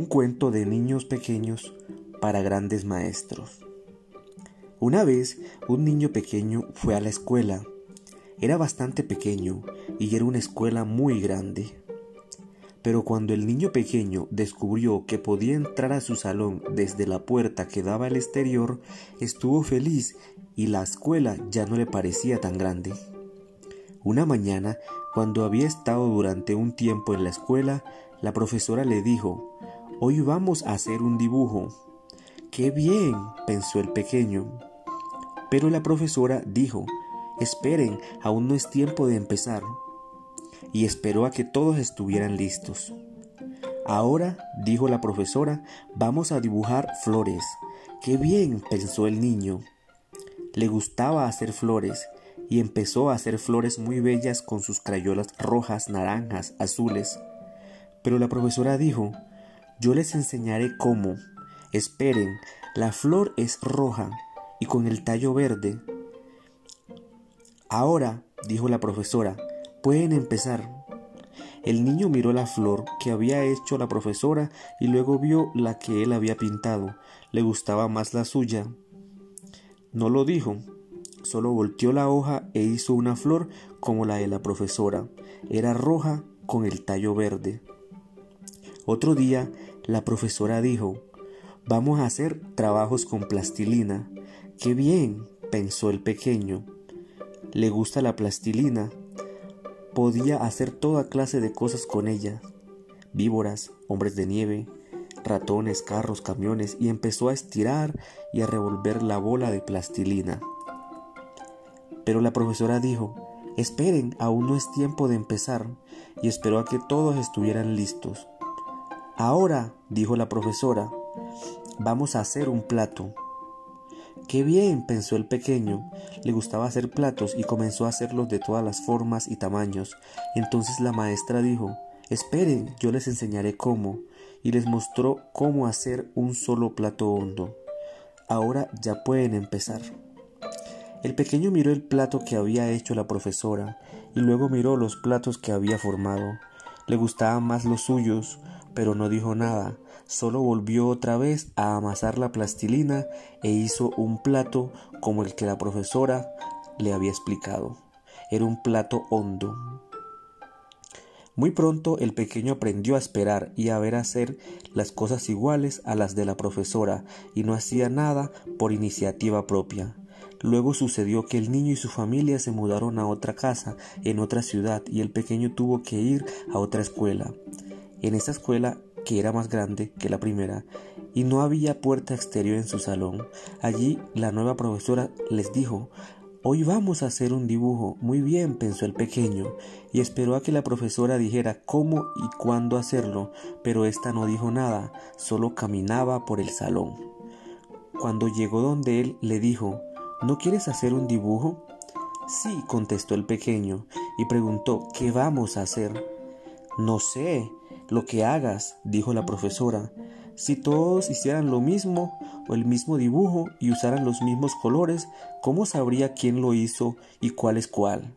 Un cuento de niños pequeños para grandes maestros. Una vez un niño pequeño fue a la escuela. Era bastante pequeño y era una escuela muy grande. Pero cuando el niño pequeño descubrió que podía entrar a su salón desde la puerta que daba al exterior, estuvo feliz y la escuela ya no le parecía tan grande. Una mañana, cuando había estado durante un tiempo en la escuela, la profesora le dijo, Hoy vamos a hacer un dibujo. ¡Qué bien! pensó el pequeño. Pero la profesora dijo, Esperen, aún no es tiempo de empezar y esperó a que todos estuvieran listos. Ahora, dijo la profesora, vamos a dibujar flores. ¡Qué bien! pensó el niño. Le gustaba hacer flores y empezó a hacer flores muy bellas con sus crayolas rojas, naranjas, azules. Pero la profesora dijo, yo les enseñaré cómo. Esperen, la flor es roja y con el tallo verde. Ahora, dijo la profesora, Pueden empezar. El niño miró la flor que había hecho la profesora y luego vio la que él había pintado. Le gustaba más la suya. No lo dijo, solo volteó la hoja e hizo una flor como la de la profesora. Era roja con el tallo verde. Otro día, la profesora dijo, Vamos a hacer trabajos con plastilina. ¡Qué bien! pensó el pequeño. Le gusta la plastilina, podía hacer toda clase de cosas con ella. Víboras, hombres de nieve, ratones, carros, camiones, y empezó a estirar y a revolver la bola de plastilina. Pero la profesora dijo, esperen, aún no es tiempo de empezar, y esperó a que todos estuvieran listos. Ahora, dijo la profesora, vamos a hacer un plato. Qué bien, pensó el pequeño. Le gustaba hacer platos y comenzó a hacerlos de todas las formas y tamaños. Entonces la maestra dijo, Esperen, yo les enseñaré cómo, y les mostró cómo hacer un solo plato hondo. Ahora ya pueden empezar. El pequeño miró el plato que había hecho la profesora y luego miró los platos que había formado. Le gustaban más los suyos, pero no dijo nada, solo volvió otra vez a amasar la plastilina e hizo un plato como el que la profesora le había explicado. Era un plato hondo. Muy pronto el pequeño aprendió a esperar y a ver hacer las cosas iguales a las de la profesora y no hacía nada por iniciativa propia. Luego sucedió que el niño y su familia se mudaron a otra casa en otra ciudad y el pequeño tuvo que ir a otra escuela. En esta escuela que era más grande que la primera, y no había puerta exterior en su salón. Allí la nueva profesora les dijo Hoy vamos a hacer un dibujo. Muy bien, pensó el pequeño, y esperó a que la profesora dijera cómo y cuándo hacerlo, pero ésta no dijo nada, solo caminaba por el salón. Cuando llegó donde él, le dijo ¿No quieres hacer un dibujo? Sí, contestó el pequeño, y preguntó ¿Qué vamos a hacer? No sé, lo que hagas, dijo la profesora. Si todos hicieran lo mismo o el mismo dibujo y usaran los mismos colores, ¿cómo sabría quién lo hizo y cuál es cuál?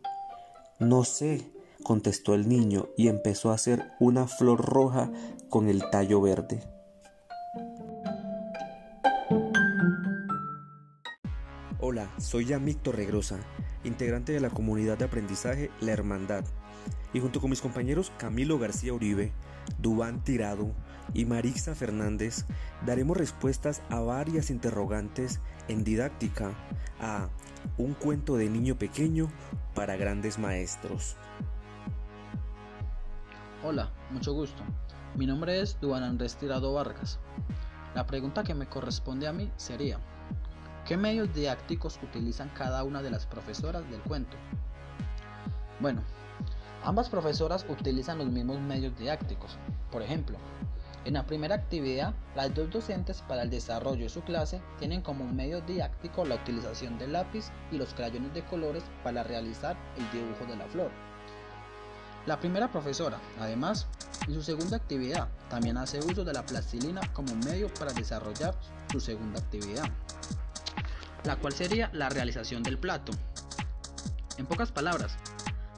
No sé, contestó el niño y empezó a hacer una flor roja con el tallo verde. Soy Yamik Torregrosa, integrante de la comunidad de aprendizaje La Hermandad, y junto con mis compañeros Camilo García Uribe, Dubán Tirado y Marixa Fernández daremos respuestas a varias interrogantes en didáctica a Un cuento de niño pequeño para grandes maestros. Hola, mucho gusto. Mi nombre es Dubán Andrés Tirado Vargas. La pregunta que me corresponde a mí sería, ¿qué medios didácticos utilizan cada una de las profesoras del cuento? Bueno, Ambas profesoras utilizan los mismos medios didácticos. Por ejemplo, en la primera actividad, las dos docentes para el desarrollo de su clase tienen como medio didáctico la utilización del lápiz y los crayones de colores para realizar el dibujo de la flor. La primera profesora, además, en su segunda actividad, también hace uso de la plastilina como medio para desarrollar su segunda actividad, la cual sería la realización del plato. En pocas palabras,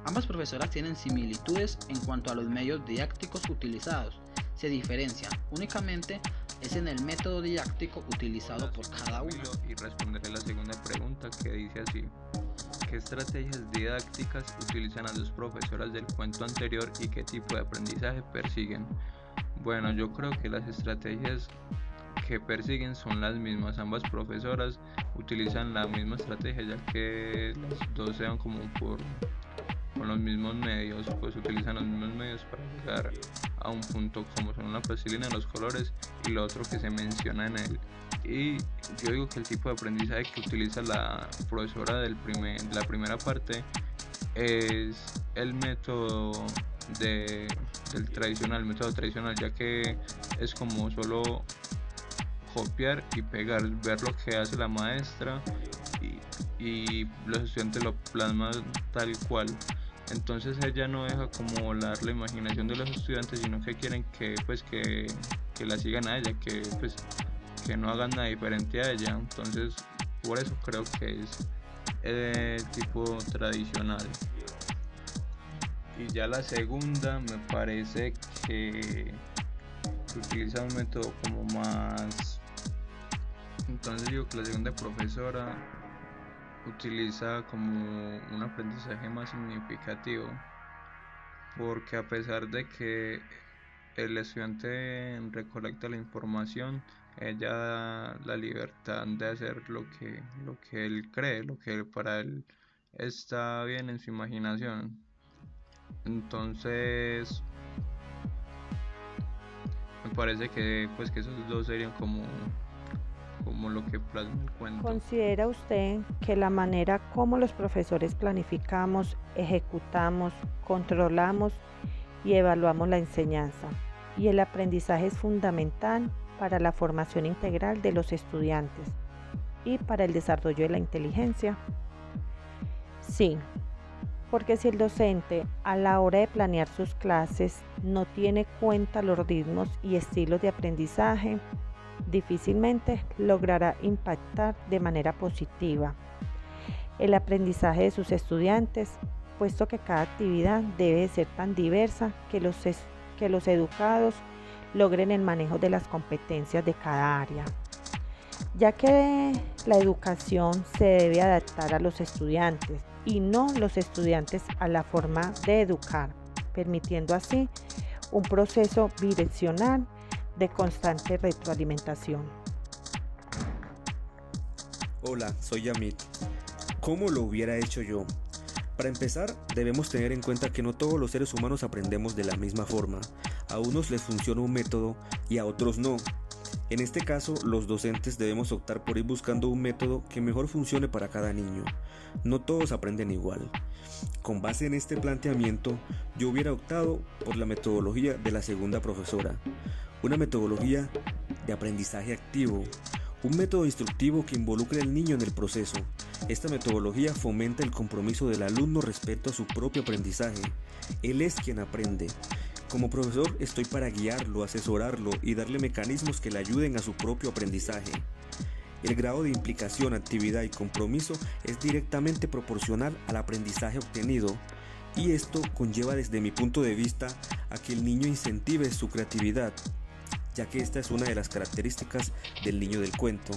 Ambas profesoras tienen similitudes en cuanto a los medios didácticos utilizados, se diferencian, únicamente es en el método didáctico utilizado por cada uno. Y responderé la segunda pregunta que dice así. ¿Qué estrategias didácticas utilizan las dos profesoras del cuento anterior y qué tipo de aprendizaje persiguen? Bueno, yo creo que las estrategias que persiguen son las mismas. Ambas profesoras utilizan la misma estrategia ya que las dos sean como por con los mismos medios, pues utilizan los mismos medios para llegar a un punto como son la plastilina, los colores y lo otro que se menciona en él. Y yo digo que el tipo de aprendizaje que utiliza la profesora del primer, de la primera parte es el método de, del tradicional, el método tradicional, ya que es como solo copiar y pegar, ver lo que hace la maestra y, los estudiantes lo plasman tal cual. Entonces ella no deja como volar la imaginación de los estudiantes, sino que quieren que pues que, que la sigan a ella, que pues que no hagan nada diferente a ella. Entonces por eso creo que es el tipo tradicional. Y ya la segunda me parece que utiliza un método como más entonces digo que la segunda profesora utiliza como un aprendizaje más significativo porque a pesar de que el estudiante recolecta la información ella da la libertad de hacer lo que lo que él cree lo que para él está bien en su imaginación. Entonces me parece que pues que esos dos serían como ¿Considera usted que la manera como los profesores planificamos, ejecutamos, controlamos y evaluamos la enseñanza y el aprendizaje es fundamental para la formación integral de los estudiantes y para el desarrollo de la inteligencia? Sí, porque si el docente a la hora de planear sus clases no tiene cuenta los ritmos y estilos de aprendizaje, difícilmente logrará impactar de manera positiva el aprendizaje de sus estudiantes, puesto que cada actividad debe ser tan diversa que los, que los educados logren el manejo de las competencias de cada área, ya que la educación se debe adaptar a los estudiantes y no los estudiantes a la forma de educar, permitiendo así un proceso bidireccional de constante retroalimentación. Hola, soy Yamit. ¿Cómo lo hubiera hecho yo? Para empezar, debemos tener en cuenta que no todos los seres humanos aprendemos de la misma forma. A unos les funciona un método y a otros no. En este caso, los docentes debemos optar por ir buscando un método que mejor funcione para cada niño. No todos aprenden igual. Con base en este planteamiento, yo hubiera optado por la metodología de la segunda profesora, una metodología de aprendizaje activo, un método instructivo que involucre al niño en el proceso. Esta metodología fomenta el compromiso del alumno respecto a su propio aprendizaje. Él es quien aprende. Como profesor estoy para guiarlo, asesorarlo y darle mecanismos que le ayuden a su propio aprendizaje. El grado de implicación, actividad y compromiso es directamente proporcional al aprendizaje obtenido y esto conlleva desde mi punto de vista a que el niño incentive su creatividad, ya que esta es una de las características del niño del cuento.